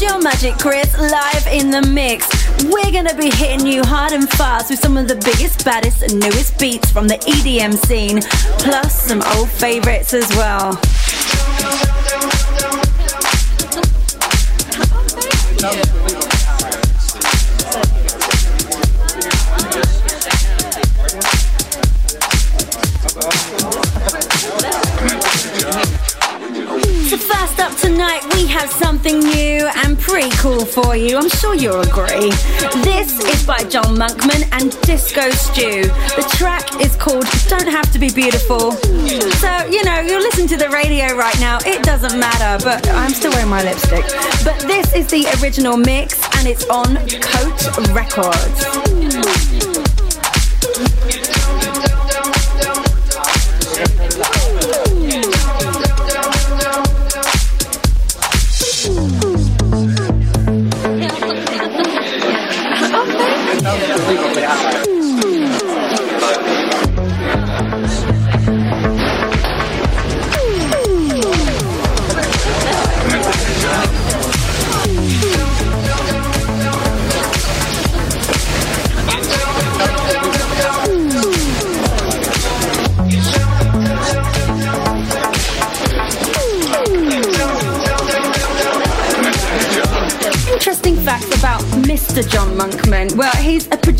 And Magic Chris live in the mix. We're gonna be hitting you hard and fast with some of the biggest, baddest, and newest beats from the EDM scene, plus some old favorites as well. So first up tonight, we have something new cool for you. I'm sure you'll agree. This is by John Monkman and Disco Stew. The track is called Don't Have to Be Beautiful. So, you know, you're listening to the radio right now. It doesn't matter, but I'm still wearing my lipstick. But this is the original mix and it's on Coat Records.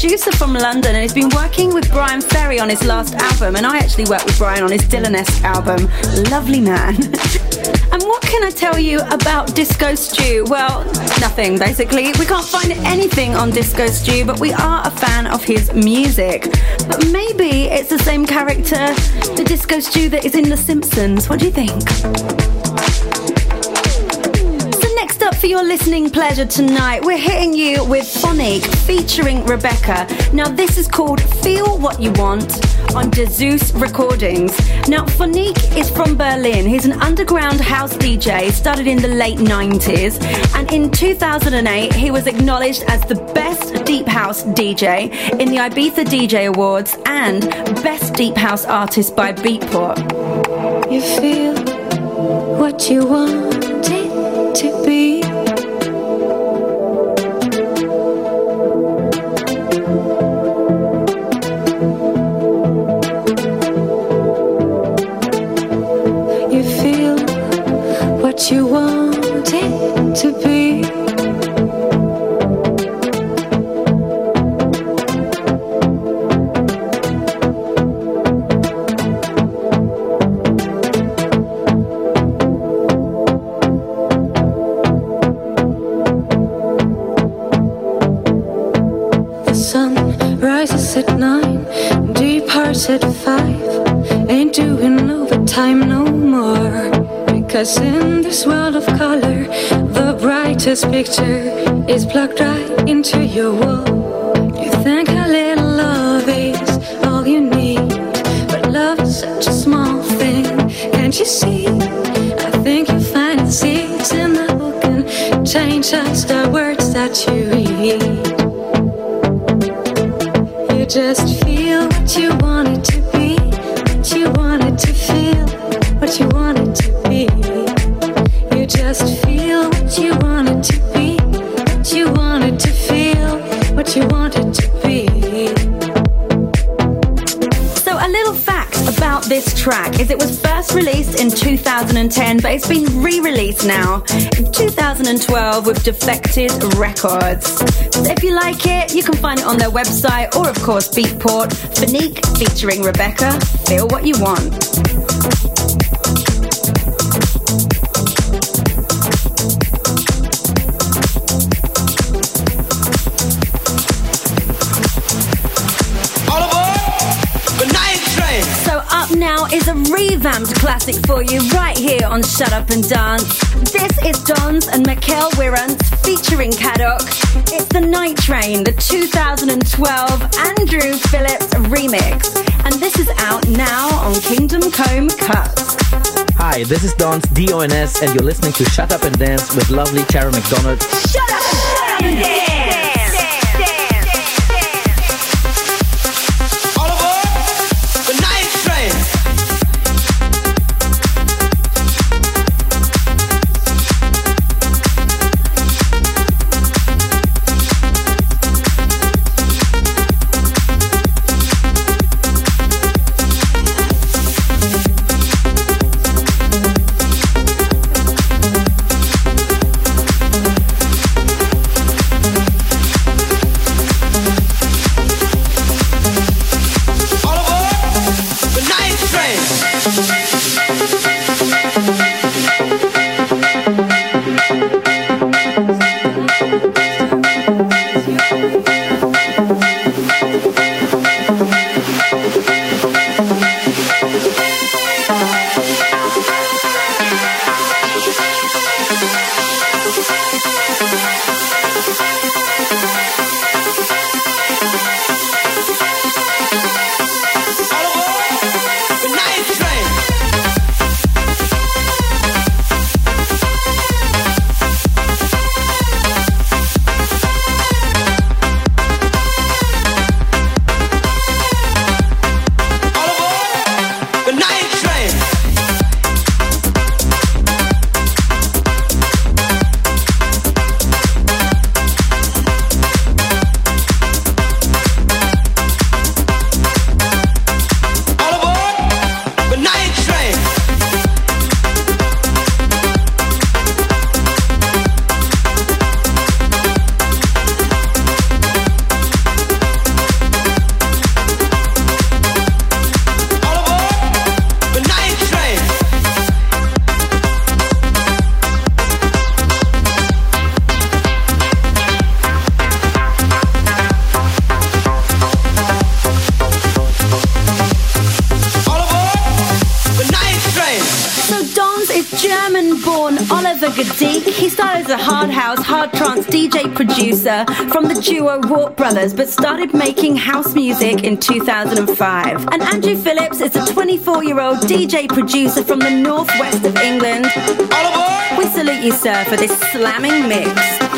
Producer from London and he's been working with Bryan Ferry on his last album. And I actually worked with Brian on his Dylan-esque album. Lovely man. and what can I tell you about Disco Stew? Well, nothing basically. We can't find anything on Disco Stew, but we are a fan of his music. But maybe it's the same character, the Disco Stew that is in The Simpsons. What do you think? For your listening pleasure tonight, we're hitting you with Phonique featuring Rebecca. Now this is called Feel What You Want on Dessous Recordings. Now Phonique is from Berlin. He's an underground house DJ, started in the late 90s, and in 2008 he was acknowledged as the best deep house DJ in the Ibiza DJ Awards and best deep house artist by Beatport. You feel what you want departs at five. Ain't doing overtime no more. Because in this world of color, the brightest picture is plugged right into your wall. You think a little love is all you need, but love is such a small thing. Can't you see? Is it was first released in 2010, but it's been re released now in 2012 with Defected Records. So, if you like it, you can find it on their website or, of course, Beatport. Phonique featuring Rebecca. Feel what you want. Revamped classic for you right here on Shut Up and Dance. This is Dons and Mikkel Wirrant featuring Kadoc. It's the Night Train, the 2012 Andrew Phillips remix. and this is out now on Kingdom Come Cuts. Hi, this is Don's DONS, and you're listening to Shut Up and Dance with lovely Tara McDonald. Shut up and dance! Producer from the duo Warp Brothers, but started making house music in 2005. And Andrew Phillips is a 24 year old DJ producer from the northwest of England. We salute you, sir, for this slamming mix.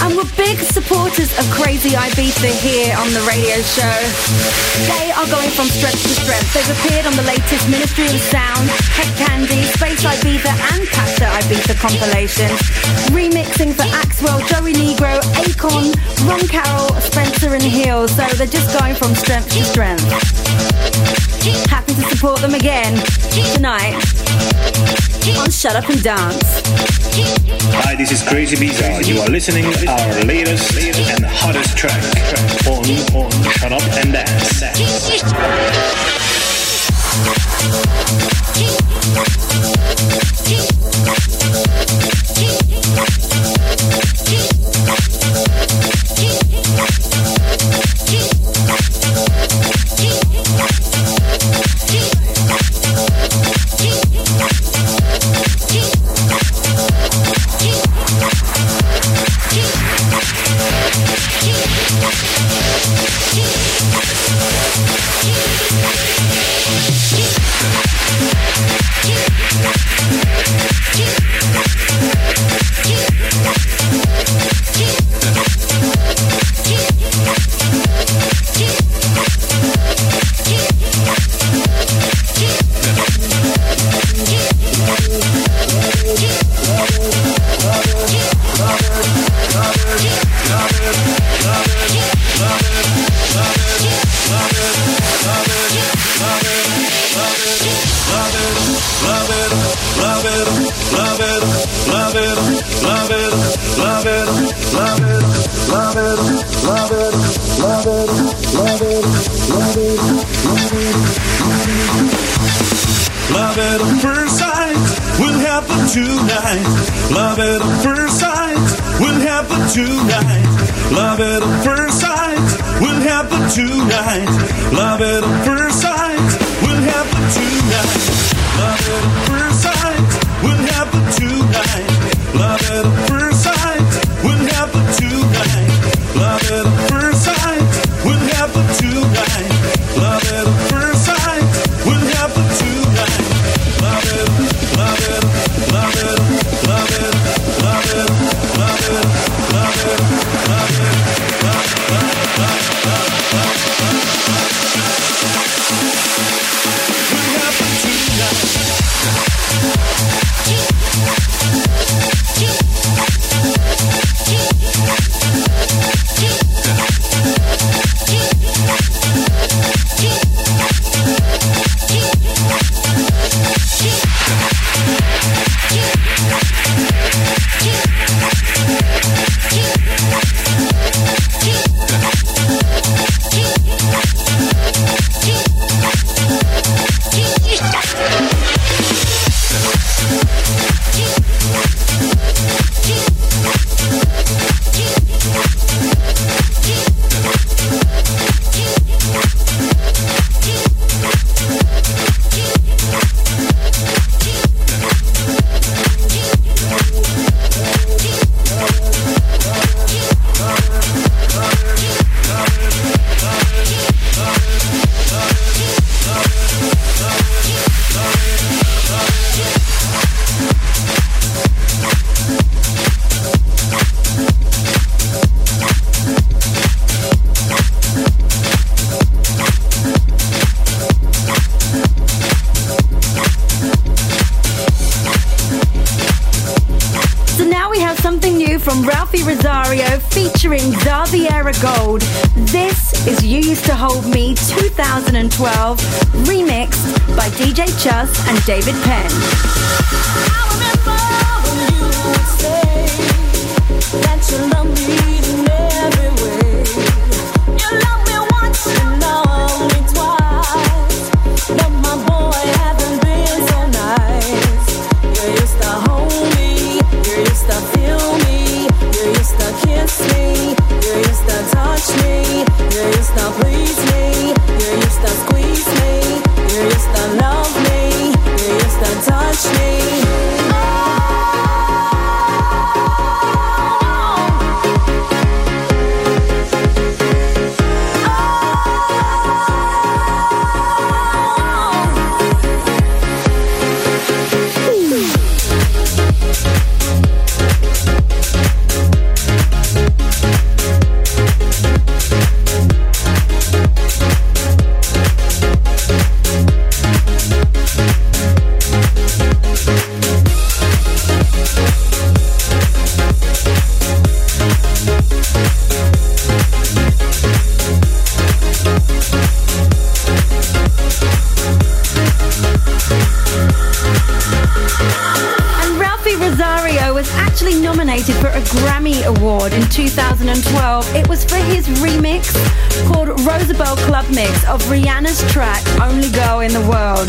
And we're big supporters of Crazibiza here on the radio show. They are going from strength to strength. They've appeared on the latest Ministry of Sound, Head Candy, Space Ibiza and Pacha Ibiza compilations. Remixing for Axwell, Joey Negro, Akon, Ron Carroll, Spencer and Hill. So they're just going from strength to strength. Happy to support them again tonight on Shut Up and Dance. Hi, this is Crazibiza. You are listening to our latest and hottest track on, on Shut Up and Dance. Dance. Love at first sight will happen tonight. Love at first David nominated for a Grammy Award in 2012. It was for his remix called Rosabel Club Mix of Rihanna's track Only Girl in the World.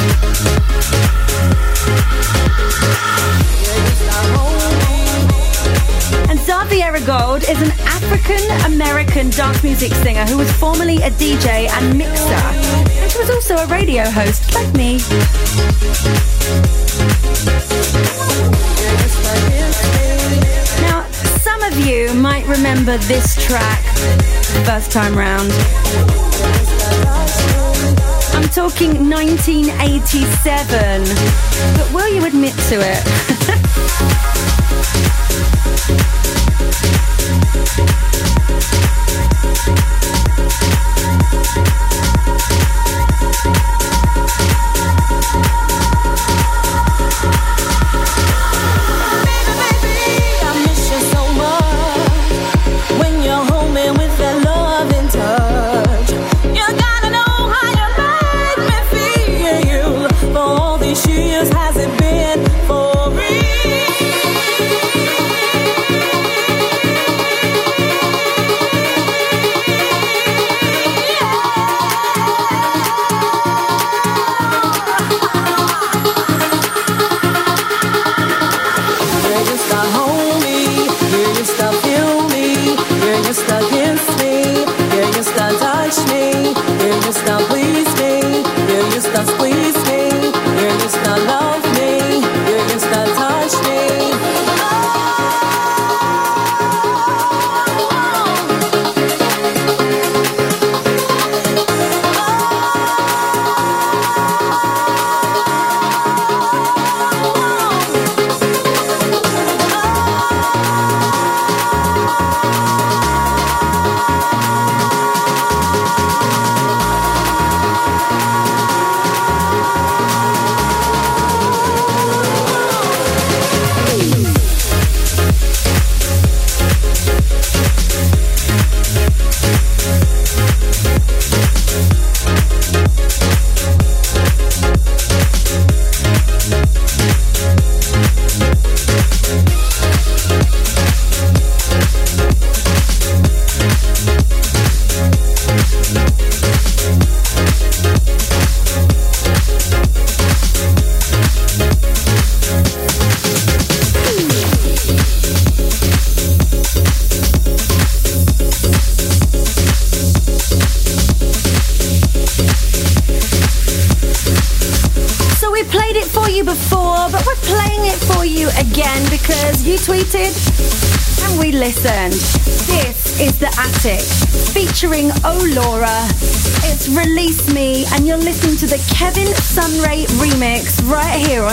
And Xaviera Gold is an African American dance music singer who was formerly a DJ and mixer. And she was also a radio host, like me. Some of you might remember this track first time round. I'm talking 1987. But will you admit to it?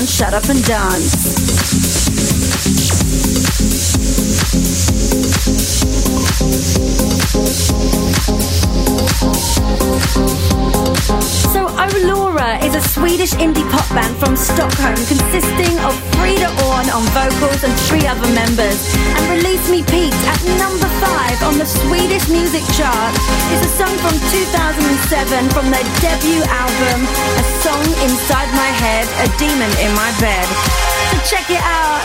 Shut Up and Dance. Music chart It's a song from 2007 from their debut album, A Song Inside My Head, A Demon in My Bed. So check it out.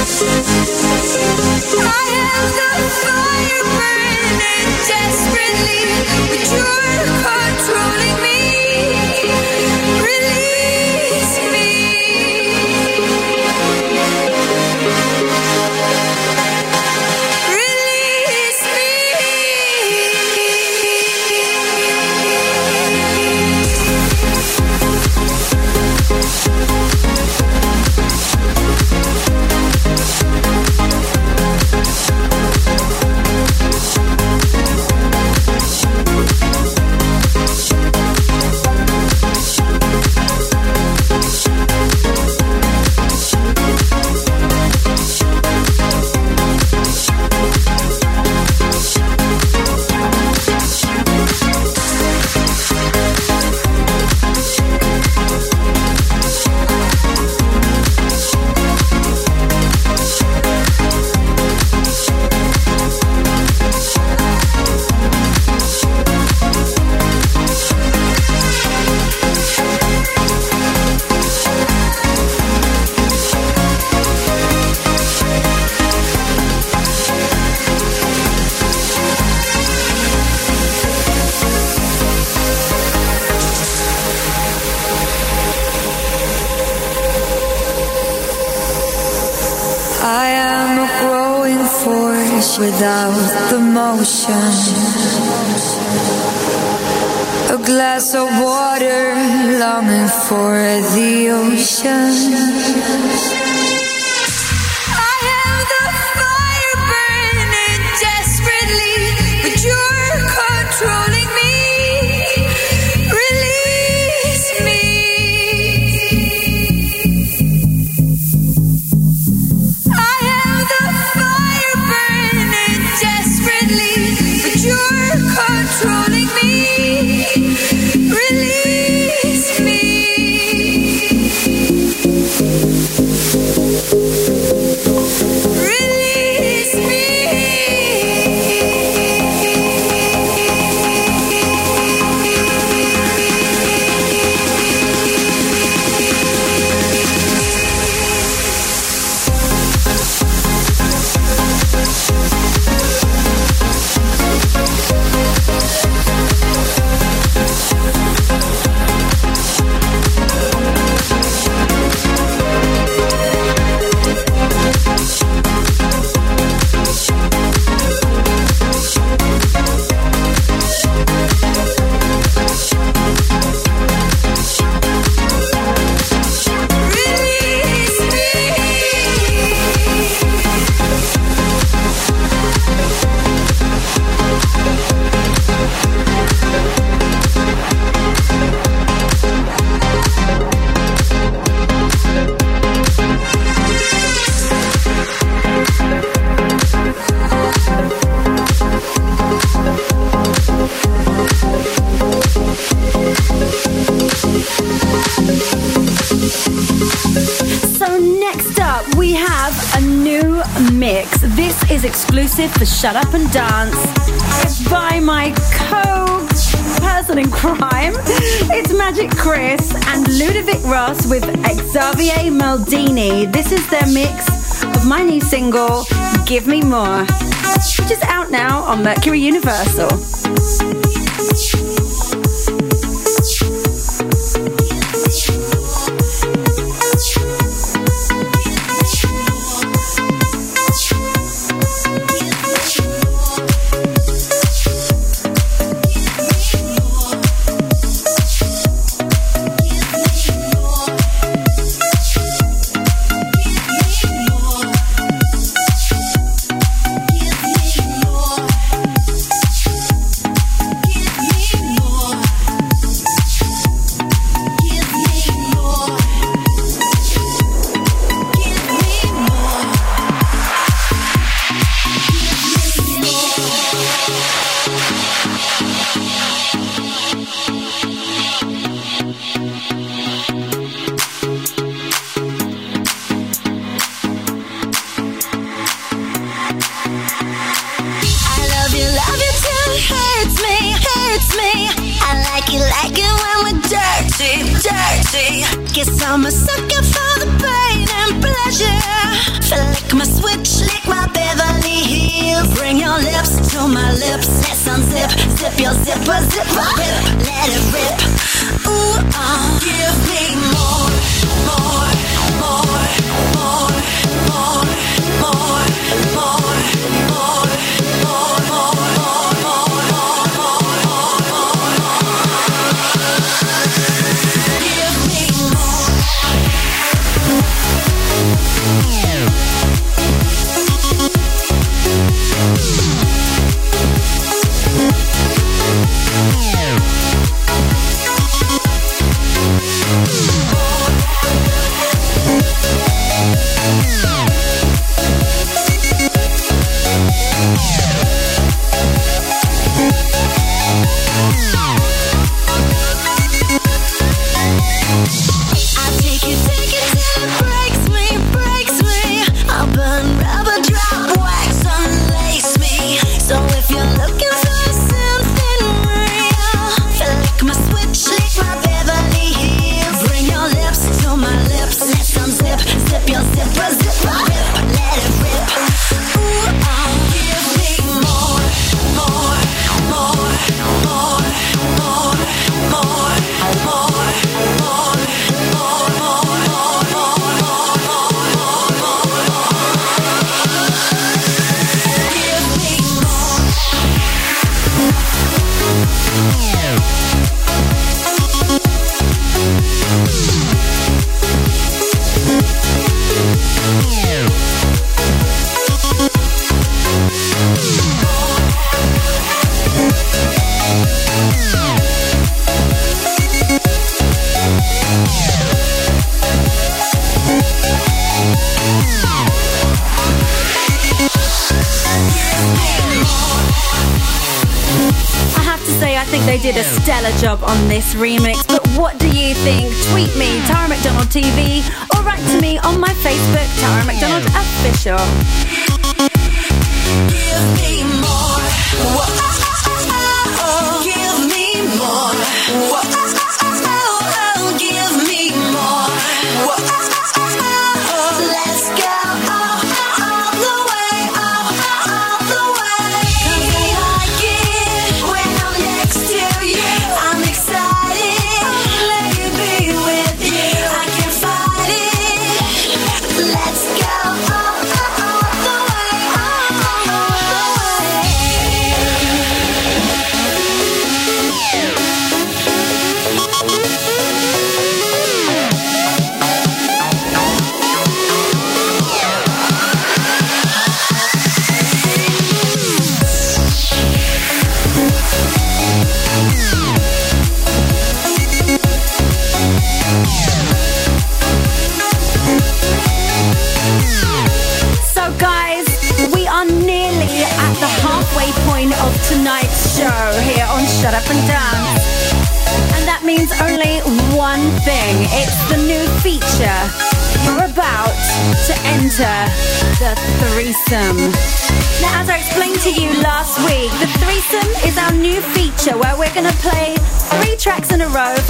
Exclusive for Shut Up and Dance by my co person in crime. It's Magic Chris and Ludovic Ross with Xavier Maldini. This is their mix of my new single, Give Me More, which is out now on Mercury Universal.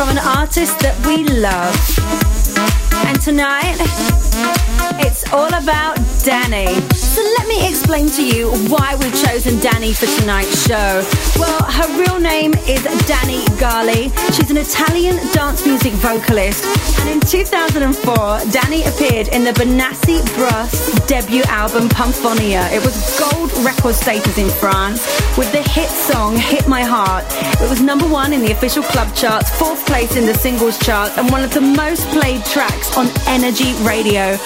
From an artist that we love. And tonight, it's all about Dhany. So let me explain to you why we've chosen Dhany for tonight's show. Well, her real name is Danny Gali. She's an Italian dance music vocalist. And in 2004, Dhany appeared in the Benassi Bros debut album Pumphonia. It was gold record status in France with the hit song Hit My Heart. It was number one in the official club charts, fourth place in the singles chart, and one of the most played tracks on Energy Radio.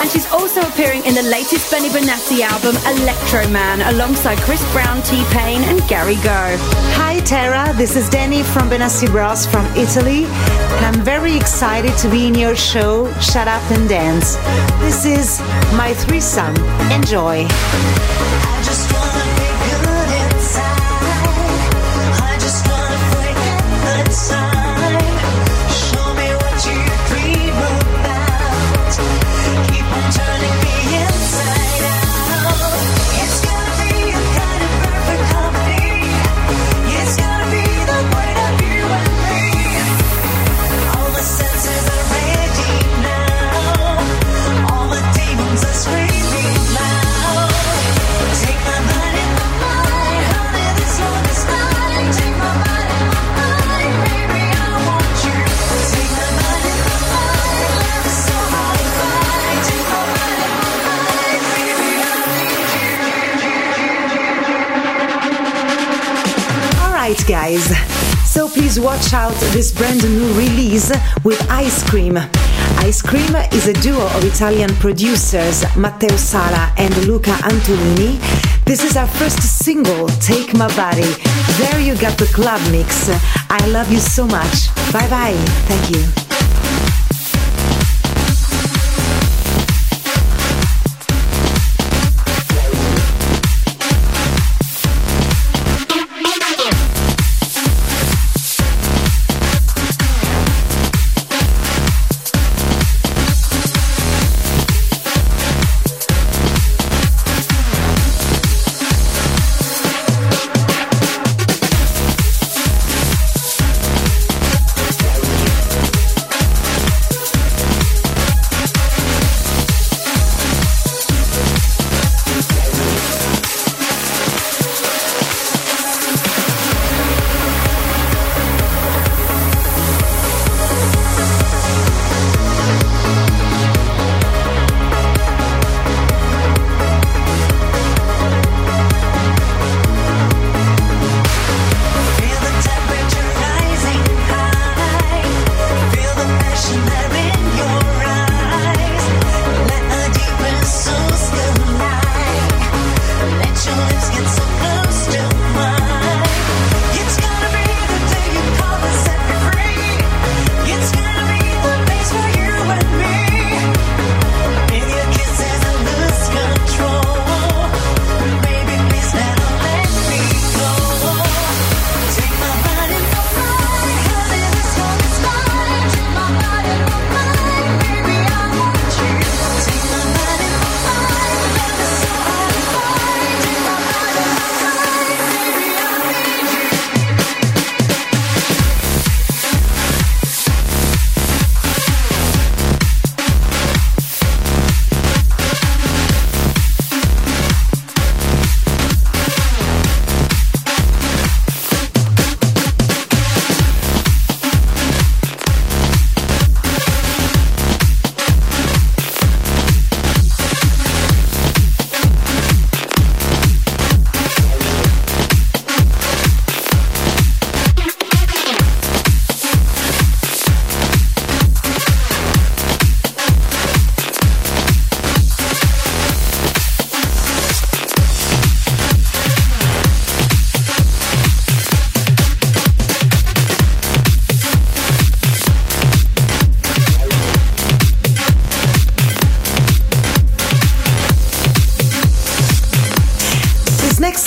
And she's also appearing in the latest Benny Benassi album, Electro Man, alongside Chris Brown, T-Pain, and Gary Go. Tara, this is Dhany from Benassi Bros from Italy, and I'm very excited to be in your show, Shut Up and Dance. This is my threesome. Enjoy. Guys. So please watch out this brand new release with Ice Cream. Ice Cream is a duo of Italian producers Matteo Sala and Luca Antolini. This is our first single, Take My Body. There you got the club mix. I love you so much. Bye bye. Thank you.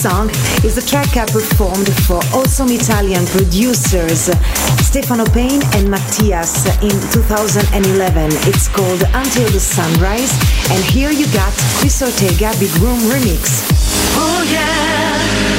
Track I performed for awesome Italian producers Stefano Pain and Mattias in 2011. It's called Until the Sunrise, and here you got Chris Ortega Big Room Remix. Oh yeah,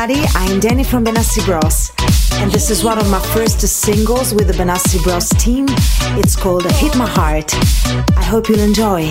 everybody. I'm Dhany from Benassi Bros. And this is one of my first singles with the Benassi Bros team. It's called Hit My Heart. I hope you'll enjoy.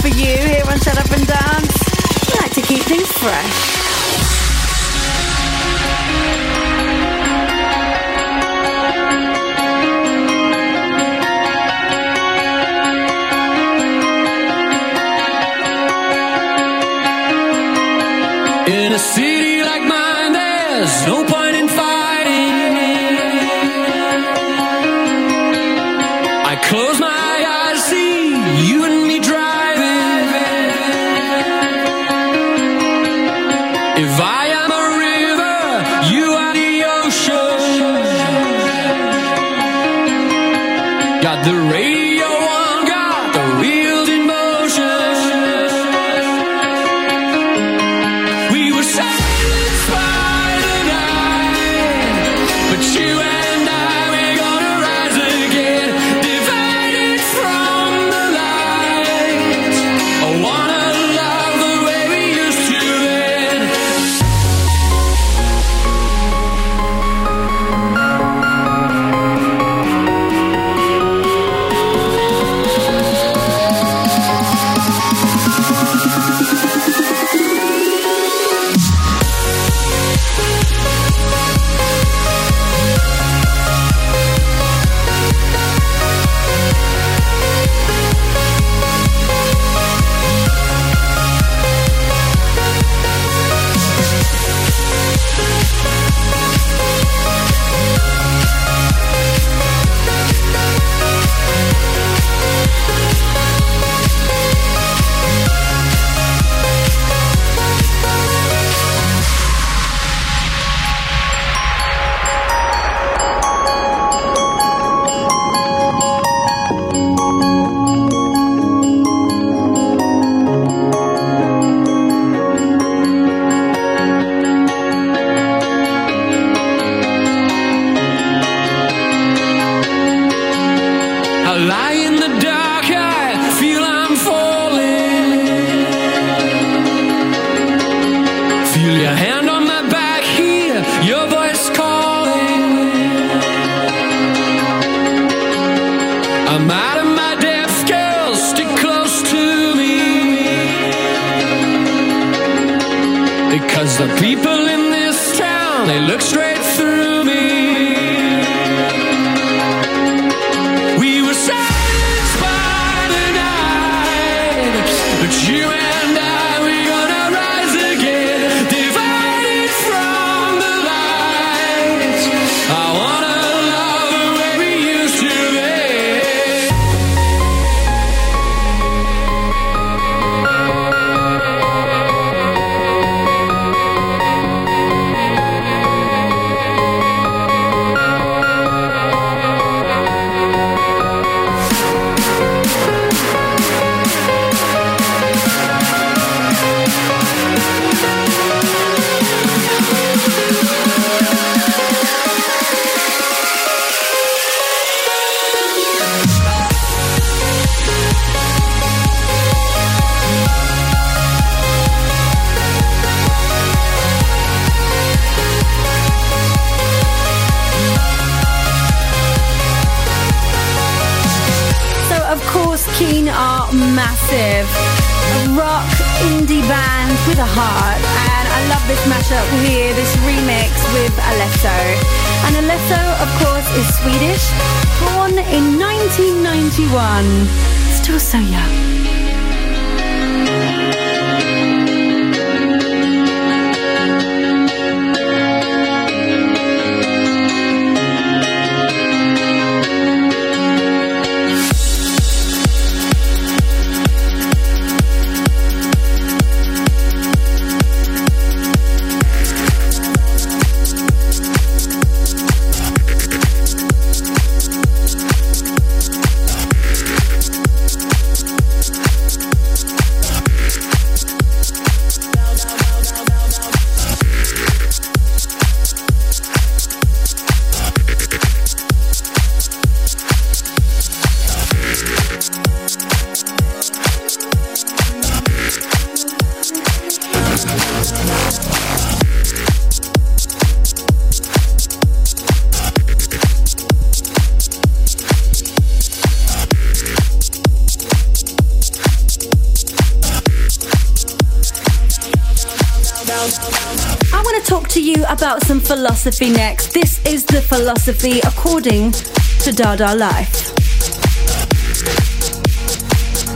for you here on Shut Up and Dance. We like to keep things fresh. In a city like mine, there's no point. rock indie band with a heart and I love this mashup here, this remix with Alesso. And Alesso, of course, is Swedish, born in 1991, still so young. Philosophy next. This is the philosophy according to Dada Life.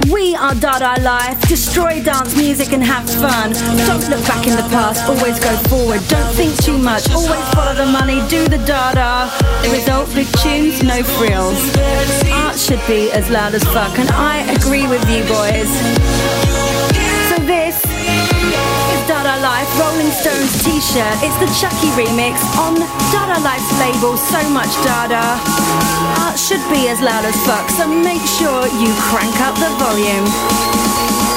We are Dada Life. Destroy dance music and have fun. Don't look back in the past, always go forward. Don't think too much, always follow the money, do the Dada. The result big tunes, no frills. Art should be as loud as fuck, and I agree with you boys. Life Rolling Stones t-shirt. It's the Chuckie remix on Dada Life's label So Much Dada. Art should be as loud as fuck, so make sure you crank up the volume.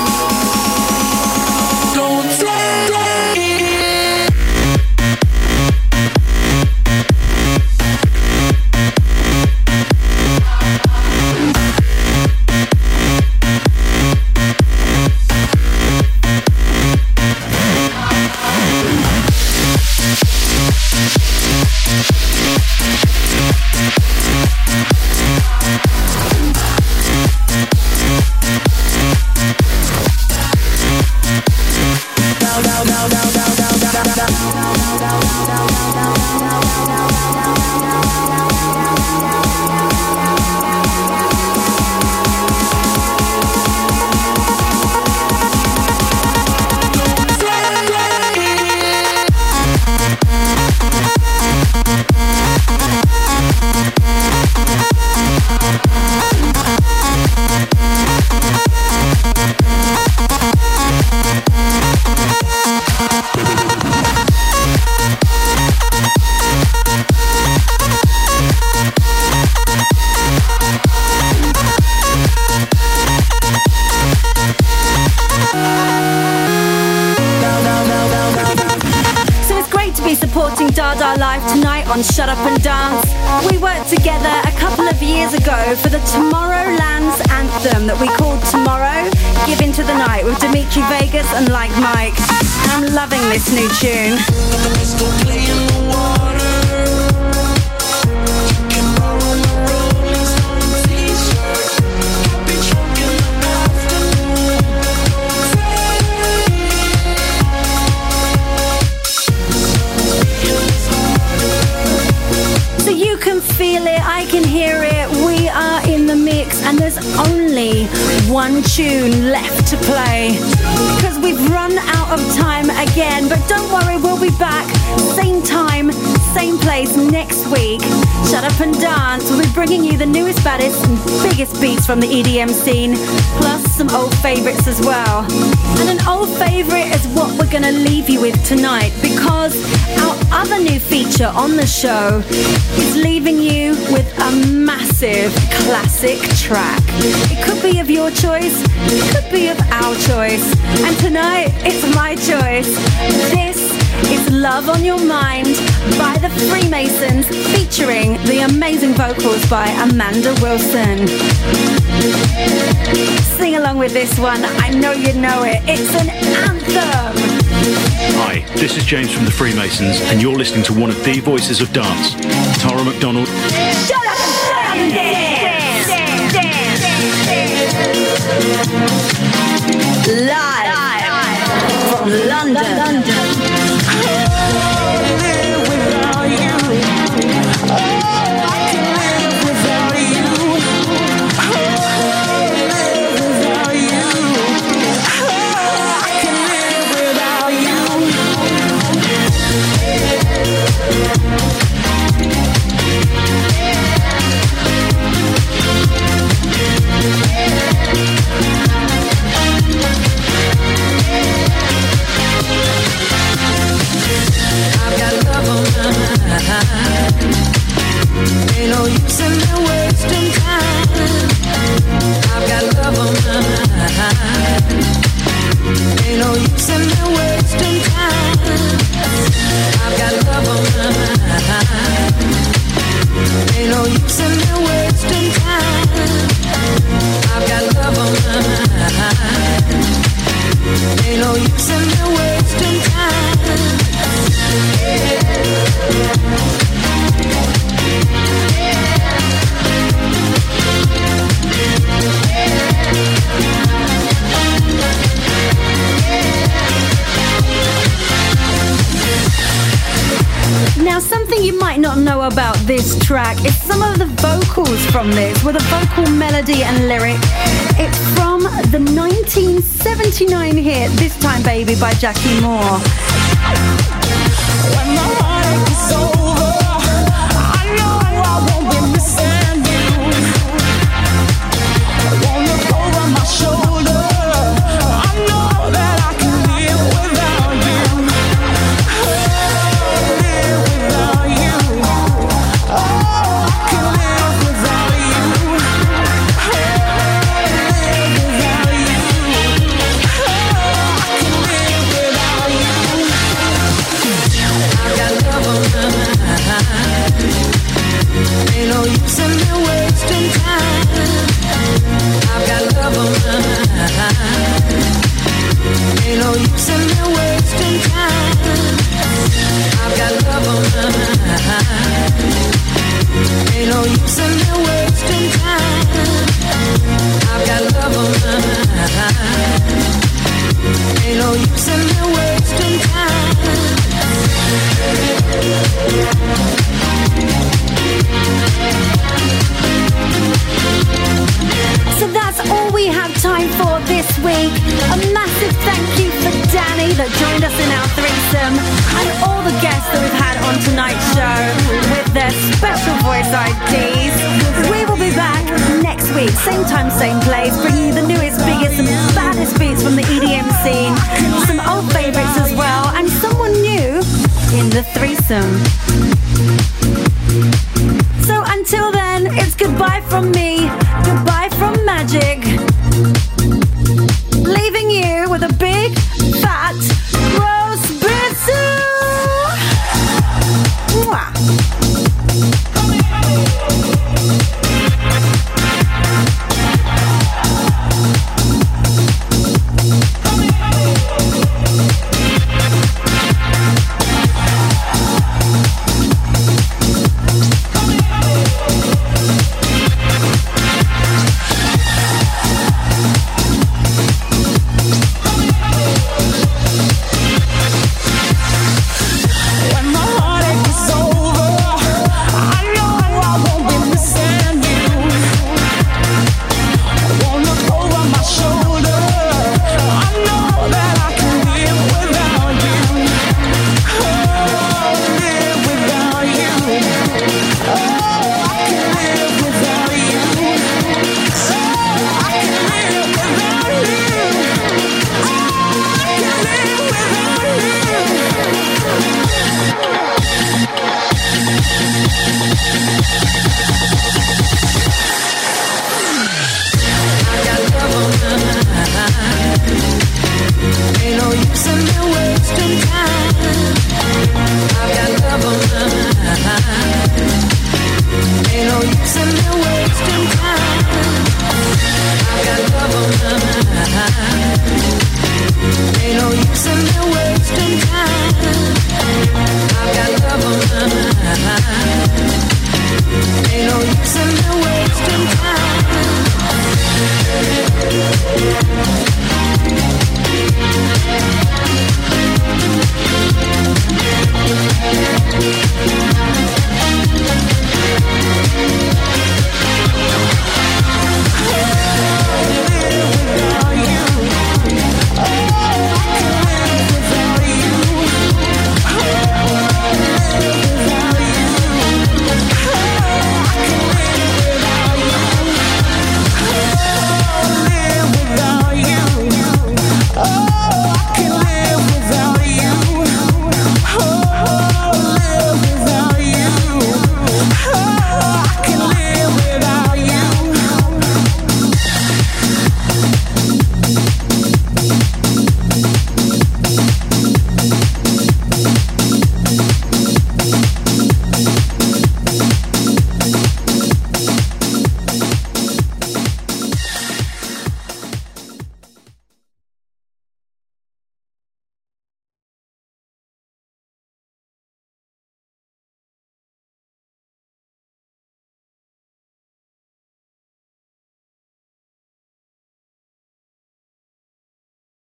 One tune left to play because we've run out of time again. But don't worry, we'll be back same time, same place next week. Shut up and dance. We'll be bringing you the newest, baddest, and biggest beats from the EDM scene, plus some old favorites as well. And an old favorite is what we're going to leave you with tonight because our other new feature on the show is leaving you with a massive classic track. It could be of your choice, it could be of our choice. And tonight, it's my choice. This is Love on Your Mind by the Freemasons featuring the amazing vocals by Amanda Wilson. Sing along with this one. I know you know it. It's an anthem. Hi, this is James from the Freemasons, and you're listening to one of the voices of dance, Tara McDonald. Shut up and dance. Dance. Dance. Live from London. beautiful melody and lyric. It's from the 1979 hit This Time Baby by Jackie Moore. time same place, bringing you the newest, biggest, and baddest beats from the EDM scene, some old favourites as well, and someone new in the threesome. So until then, it's goodbye from me.